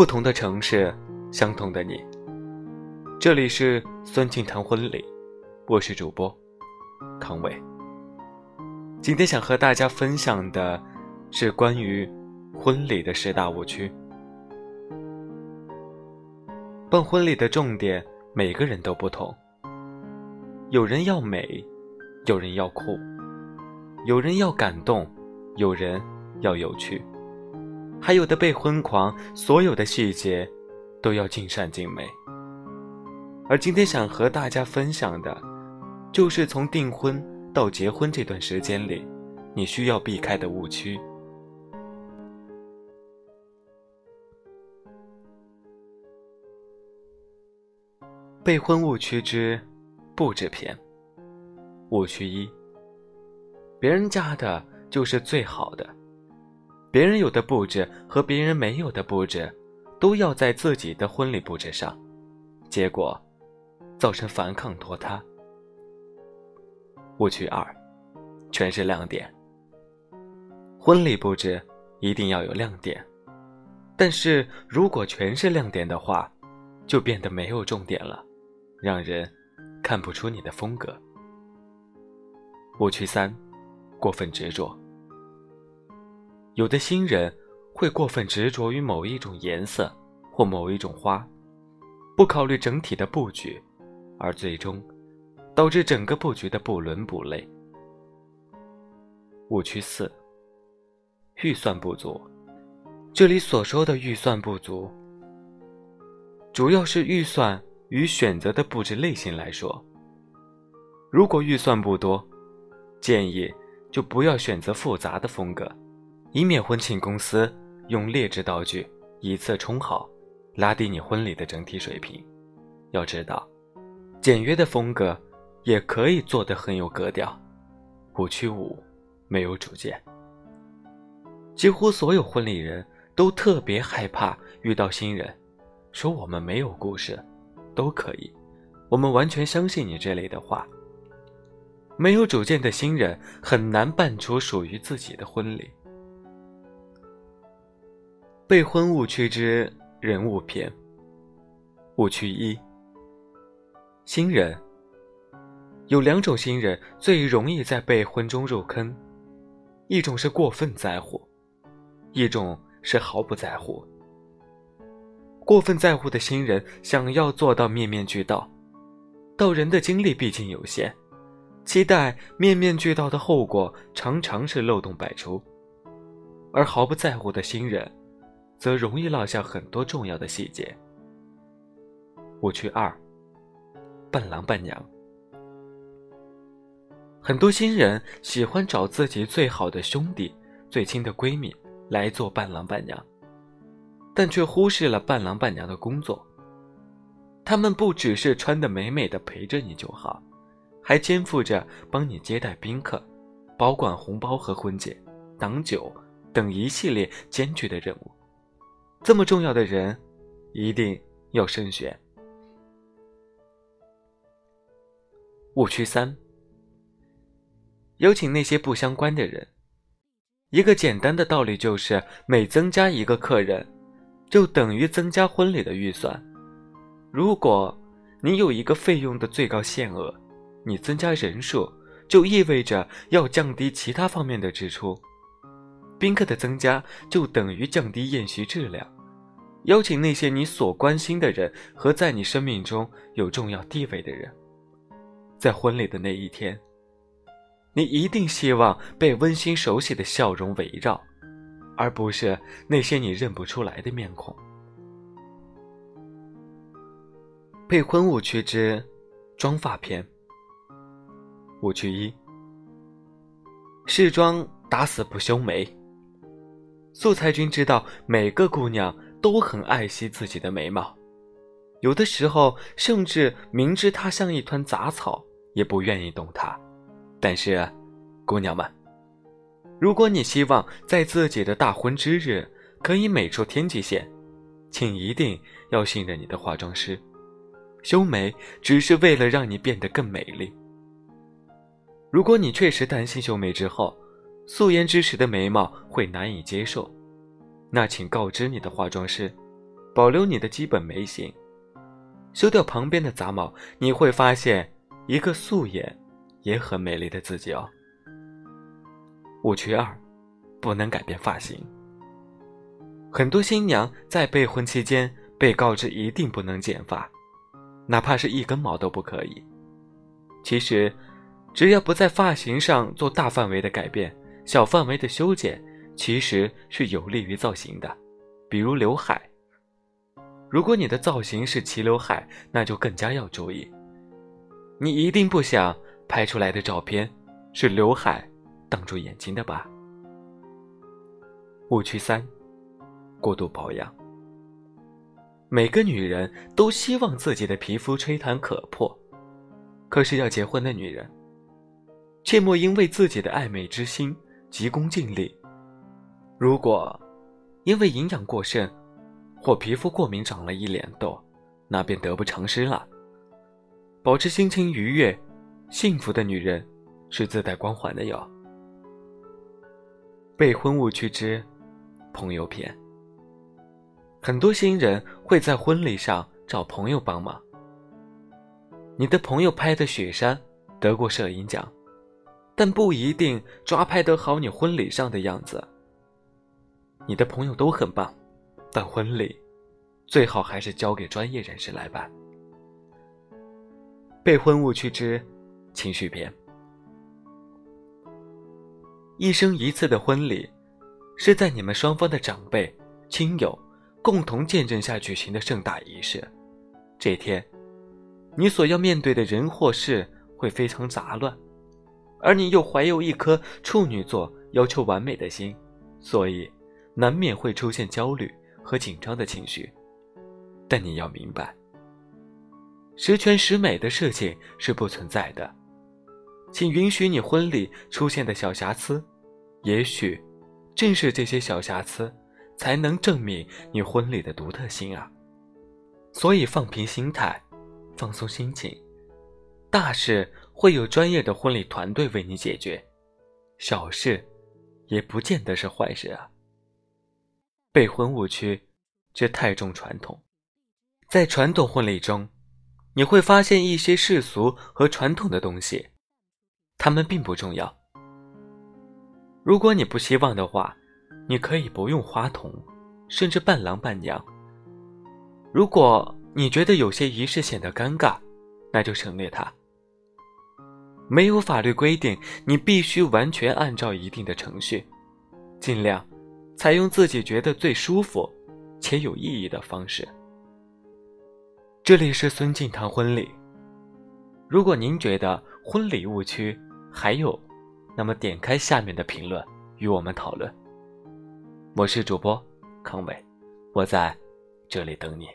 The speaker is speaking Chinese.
不同的城市，相同的你。这里是孙静谈婚礼，我是主播康伟。今天想和大家分享的是关于婚礼的十大误区。办婚礼的重点，每个人都不同。有人要美，有人要酷，有人要感动，有人要有趣，还有的被婚狂，所有的细节都要尽善尽美。而今天想和大家分享的，就是从订婚到结婚这段时间里，你需要避开的误区。备婚误区之布置篇。误区一：别人家的就是最好的，别人有的布置和别人没有的布置，都要在自己的婚礼布置上，结果造成反抗拖沓。误区二：全是亮点。婚礼布置一定要有亮点，但是如果全是亮点的话，就变得没有重点了。让人看不出你的风格。误区三，过分执着。有的新人会过分执着于某一种颜色或某一种花，不考虑整体的布局，而最终导致整个布局的不伦不类。误区四，预算不足。这里所说的预算不足，主要是预算。与选择的布置类型来说，如果预算不多，建议就不要选择复杂的风格，以免婚庆公司用劣质道具以次充好，拉低你婚礼的整体水平。要知道，简约的风格也可以做得很有格调。五区五，没有主见。几乎所有婚礼人都特别害怕遇到新人，说我们没有故事。都可以，我们完全相信你这类的话。没有主见的新人很难办出属于自己的婚礼。备婚误区之人物篇。误区一：新人有两种新人最容易在备婚中入坑，一种是过分在乎，一种是毫不在乎。过分在乎的新人想要做到面面俱到，到人的精力毕竟有限，期待面面俱到的后果常常是漏洞百出；而毫不在乎的新人，则容易落下很多重要的细节。误区二：伴郎伴娘。很多新人喜欢找自己最好的兄弟、最亲的闺蜜来做伴郎伴娘。但却忽视了伴郎伴娘的工作。他们不只是穿得美美的陪着你就好，还肩负着帮你接待宾客、保管红包和婚戒、挡酒等一系列艰巨的任务。这么重要的人，一定要慎选。误区三：邀请那些不相关的人。一个简单的道理就是，每增加一个客人。就等于增加婚礼的预算。如果你有一个费用的最高限额，你增加人数就意味着要降低其他方面的支出。宾客的增加就等于降低宴席质量。邀请那些你所关心的人和在你生命中有重要地位的人，在婚礼的那一天，你一定希望被温馨熟悉的笑容围绕。而不是那些你认不出来的面孔。备婚误区之妆发篇。误区一：试妆打死不修眉。素才君知道，每个姑娘都很爱惜自己的眉毛，有的时候甚至明知它像一团杂草，也不愿意动它。但是，姑娘们。如果你希望在自己的大婚之日可以美出天际线，请一定要信任你的化妆师。修眉只是为了让你变得更美丽。如果你确实担心修眉之后素颜之时的眉毛会难以接受，那请告知你的化妆师，保留你的基本眉形，修掉旁边的杂毛，你会发现一个素颜也很美丽的自己哦。误区二，不能改变发型。很多新娘在备婚期间被告知一定不能剪发，哪怕是一根毛都不可以。其实，只要不在发型上做大范围的改变，小范围的修剪其实是有利于造型的，比如刘海。如果你的造型是齐刘海，那就更加要注意。你一定不想拍出来的照片是刘海挡住眼睛的吧？误区三：过度保养。每个女人都希望自己的皮肤吹弹可破，可是要结婚的女人，切莫因为自己的爱美之心急功近利。如果因为营养过剩，或皮肤过敏长了一脸痘，那便得不偿失了。保持心情愉悦、幸福的女人是自带光环的哟。备婚误区之朋友篇。很多新人会在婚礼上找朋友帮忙。你的朋友拍的雪山得过摄影奖，但不一定抓拍得好你婚礼上的样子。你的朋友都很棒。但婚礼，最好还是交给专业人士来办。备婚误区之情绪篇：一生一次的婚礼，是在你们双方的长辈、亲友共同见证下举行的盛大仪式。这天，你所要面对的人或事会非常杂乱，而你又怀有一颗处女座要求完美的心，所以难免会出现焦虑。和紧张的情绪，但你要明白，十全十美的事情是不存在的，请允许你婚礼出现的小瑕疵，也许正是这些小瑕疵，才能证明你婚礼的独特性啊！所以放平心态，放松心情，大事会有专业的婚礼团队为你解决，小事也不见得是坏事啊。备婚误区，这太重传统。在传统婚礼中，你会发现一些世俗和传统的东西，它们并不重要。如果你不希望的话，你可以不用花童，甚至伴郎伴娘。如果你觉得有些仪式显得尴尬，那就省略它。没有法律规定你必须完全按照一定的程序，尽量。采用自己觉得最舒服且有意义的方式。这里是孙静堂婚礼。如果您觉得婚礼误区还有，那么点开下面的评论与我们讨论。我是主播康伟，我在这里等你。